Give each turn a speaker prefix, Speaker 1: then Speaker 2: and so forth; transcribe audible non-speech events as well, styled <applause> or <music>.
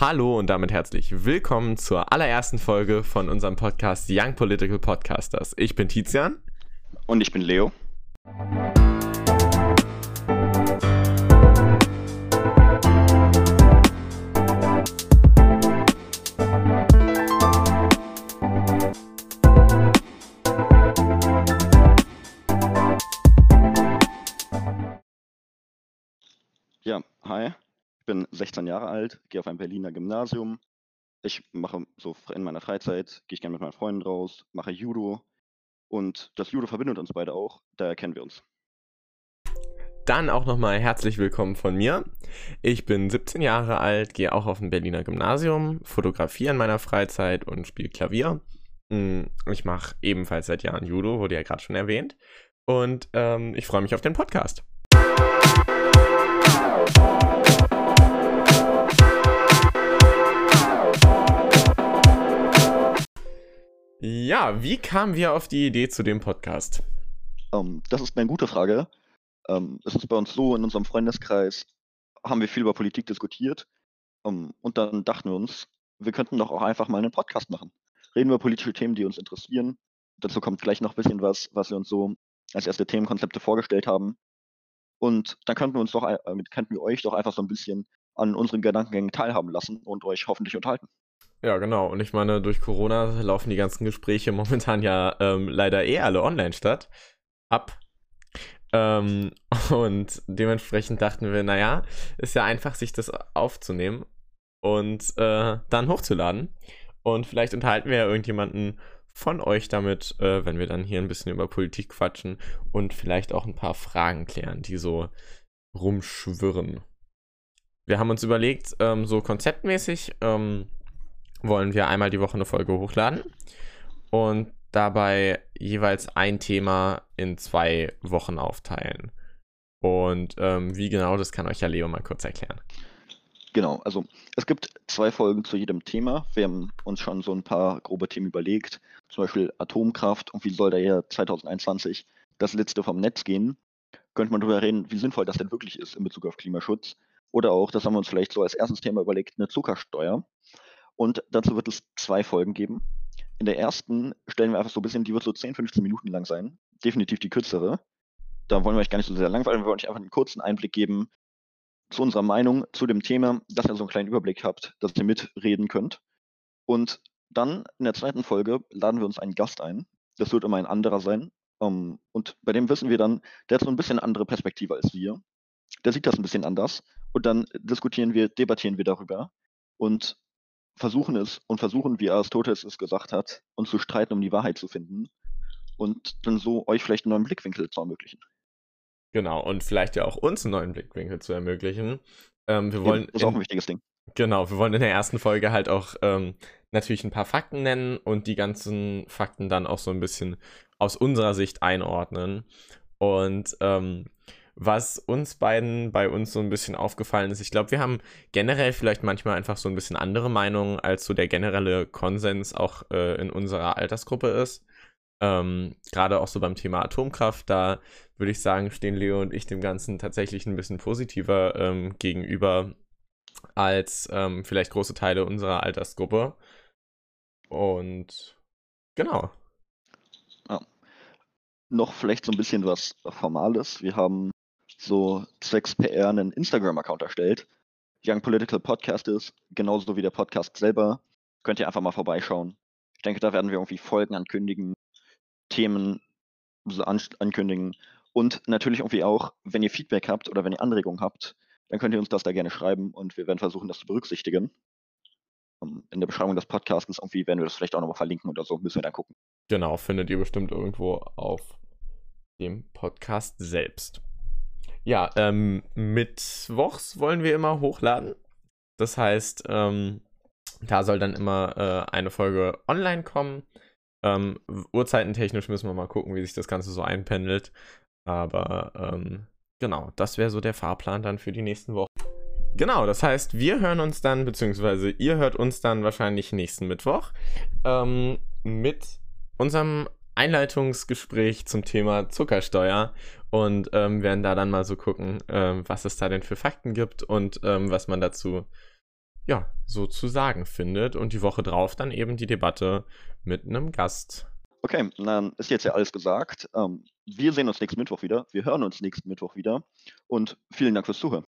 Speaker 1: Hallo und damit herzlich willkommen zur allerersten Folge von unserem Podcast Young Political Podcasters. Ich bin Tizian.
Speaker 2: Und ich bin Leo. Ja, hi. Ich bin 16 Jahre alt, gehe auf ein Berliner Gymnasium. Ich mache so in meiner Freizeit, gehe ich gerne mit meinen Freunden raus, mache Judo. Und das Judo verbindet uns beide auch, daher kennen wir uns.
Speaker 1: Dann auch nochmal herzlich willkommen von mir. Ich bin 17 Jahre alt, gehe auch auf ein Berliner Gymnasium, fotografiere in meiner Freizeit und spiele Klavier. Hm, Ich mache ebenfalls seit Jahren Judo, wurde ja gerade schon erwähnt. Und ähm, ich freue mich auf den Podcast. Ja, wie kamen wir auf die Idee zu dem Podcast?
Speaker 2: Ähm, das ist eine gute Frage. Ähm, es ist bei uns so, in unserem Freundeskreis haben wir viel über Politik diskutiert. Ähm, und dann dachten wir uns, wir könnten doch auch einfach mal einen Podcast machen. Reden über politische Themen, die uns interessieren. Dazu kommt gleich noch ein bisschen was, was wir uns so als erste Themenkonzepte vorgestellt haben. Und dann könnten wir uns doch, äh, könnten wir euch doch einfach so ein bisschen an unseren Gedankengängen teilhaben lassen und euch hoffentlich unterhalten.
Speaker 1: Ja, genau. Und ich meine, durch Corona laufen die ganzen Gespräche <laughs> momentan ja ähm, leider eh alle online statt. Ab. Ähm, <laughs> und dementsprechend dachten wir, naja, ist ja einfach, sich das aufzunehmen und äh, dann hochzuladen. Und vielleicht unterhalten wir ja irgendjemanden von euch damit, äh, wenn wir dann hier ein bisschen über Politik quatschen und vielleicht auch ein paar Fragen klären, die so rumschwirren. Wir haben uns überlegt, ähm, so konzeptmäßig, ähm, wollen wir einmal die Woche eine Folge hochladen und dabei jeweils ein Thema in zwei Wochen aufteilen. Und ähm, wie genau, das kann euch ja Leo mal kurz erklären.
Speaker 2: Genau, also es gibt zwei Folgen zu jedem Thema. Wir haben uns schon so ein paar grobe Themen überlegt, zum Beispiel Atomkraft und wie soll da ja 2021 das letzte vom Netz gehen. Könnte man darüber reden, wie sinnvoll das denn wirklich ist in Bezug auf Klimaschutz. Oder auch, das haben wir uns vielleicht so als erstes Thema überlegt, eine Zuckersteuer. Und dazu wird es zwei Folgen geben. In der ersten stellen wir einfach so ein bisschen, die wird so 10, 15 Minuten lang sein. Definitiv die kürzere. Da wollen wir euch gar nicht so sehr langweilen, wir wollen euch einfach einen kurzen Einblick geben zu unserer Meinung zu dem Thema, dass ihr so einen kleinen Überblick habt, dass ihr mitreden könnt. Und dann in der zweiten Folge laden wir uns einen Gast ein. Das wird immer ein anderer sein. Um, und bei dem wissen wir dann, der hat so ein bisschen andere Perspektive als wir. Der sieht das ein bisschen anders. Und dann diskutieren wir, debattieren wir darüber und versuchen es und versuchen, wie Aristoteles es gesagt hat, uns zu streiten, um die Wahrheit zu finden und dann so euch vielleicht einen neuen Blickwinkel zu ermöglichen.
Speaker 1: Genau, und vielleicht ja auch uns einen neuen Blickwinkel zu ermöglichen. Ähm, wir wollen
Speaker 2: Ja, das ist auch ein
Speaker 1: in,
Speaker 2: wichtiges Ding.
Speaker 1: genau, wir wollen in der ersten Folge halt auch ähm, natürlich ein paar Fakten nennen und die ganzen Fakten dann auch so ein bisschen aus unserer Sicht einordnen. Und ähm, was uns beiden bei uns so ein bisschen aufgefallen ist, ich glaube, wir haben generell vielleicht manchmal einfach so ein bisschen andere Meinungen, als so der generelle Konsens auch äh, in unserer Altersgruppe ist. Ähm, Gerade auch so beim Thema Atomkraft, da würde ich sagen, stehen Leo und ich dem Ganzen tatsächlich ein bisschen positiver ähm, gegenüber als ähm, vielleicht große Teile unserer Altersgruppe. Und genau.
Speaker 2: Noch vielleicht so ein bisschen was Formales. Wir haben so zwecks PR einen Instagram-Account erstellt. Young Political Podcast ist, genauso wie der Podcast selber. Könnt ihr einfach mal vorbeischauen. Ich denke, da werden wir irgendwie Folgen ankündigen, Themen ankündigen. Und natürlich irgendwie auch, wenn ihr Feedback habt oder wenn ihr Anregungen habt, dann könnt ihr uns das da gerne schreiben und wir werden versuchen, das zu berücksichtigen. Ähm, In der Beschreibung des Podcasts irgendwie werden wir das vielleicht auch nochmal verlinken oder so, müssen wir dann gucken.
Speaker 1: Genau, findet ihr bestimmt irgendwo auf dem Podcast selbst. Ja, ähm, mittwochs wollen wir immer hochladen. Das heißt, ähm, da soll dann immer äh, eine Folge online kommen. Ähm, Uhrzeitentechnisch müssen wir mal gucken, wie sich das Ganze so einpendelt. Aber ähm, genau, das wäre so der Fahrplan dann für die nächsten Wochen. Genau, das heißt, wir hören uns dann, beziehungsweise ihr hört uns dann wahrscheinlich nächsten Mittwoch ähm, mit unserem Einleitungsgespräch zum Thema Zuckersteuer und ähm, werden da dann mal so gucken, ähm, was es da denn für Fakten gibt und ähm, was man dazu ja, so zu sagen findet und die Woche drauf dann eben die Debatte mit einem Gast.
Speaker 2: Okay, dann ist jetzt ja alles gesagt. Ähm, wir sehen uns nächsten Mittwoch wieder. Wir hören uns nächsten Mittwoch wieder. Und vielen Dank fürs Zuhören.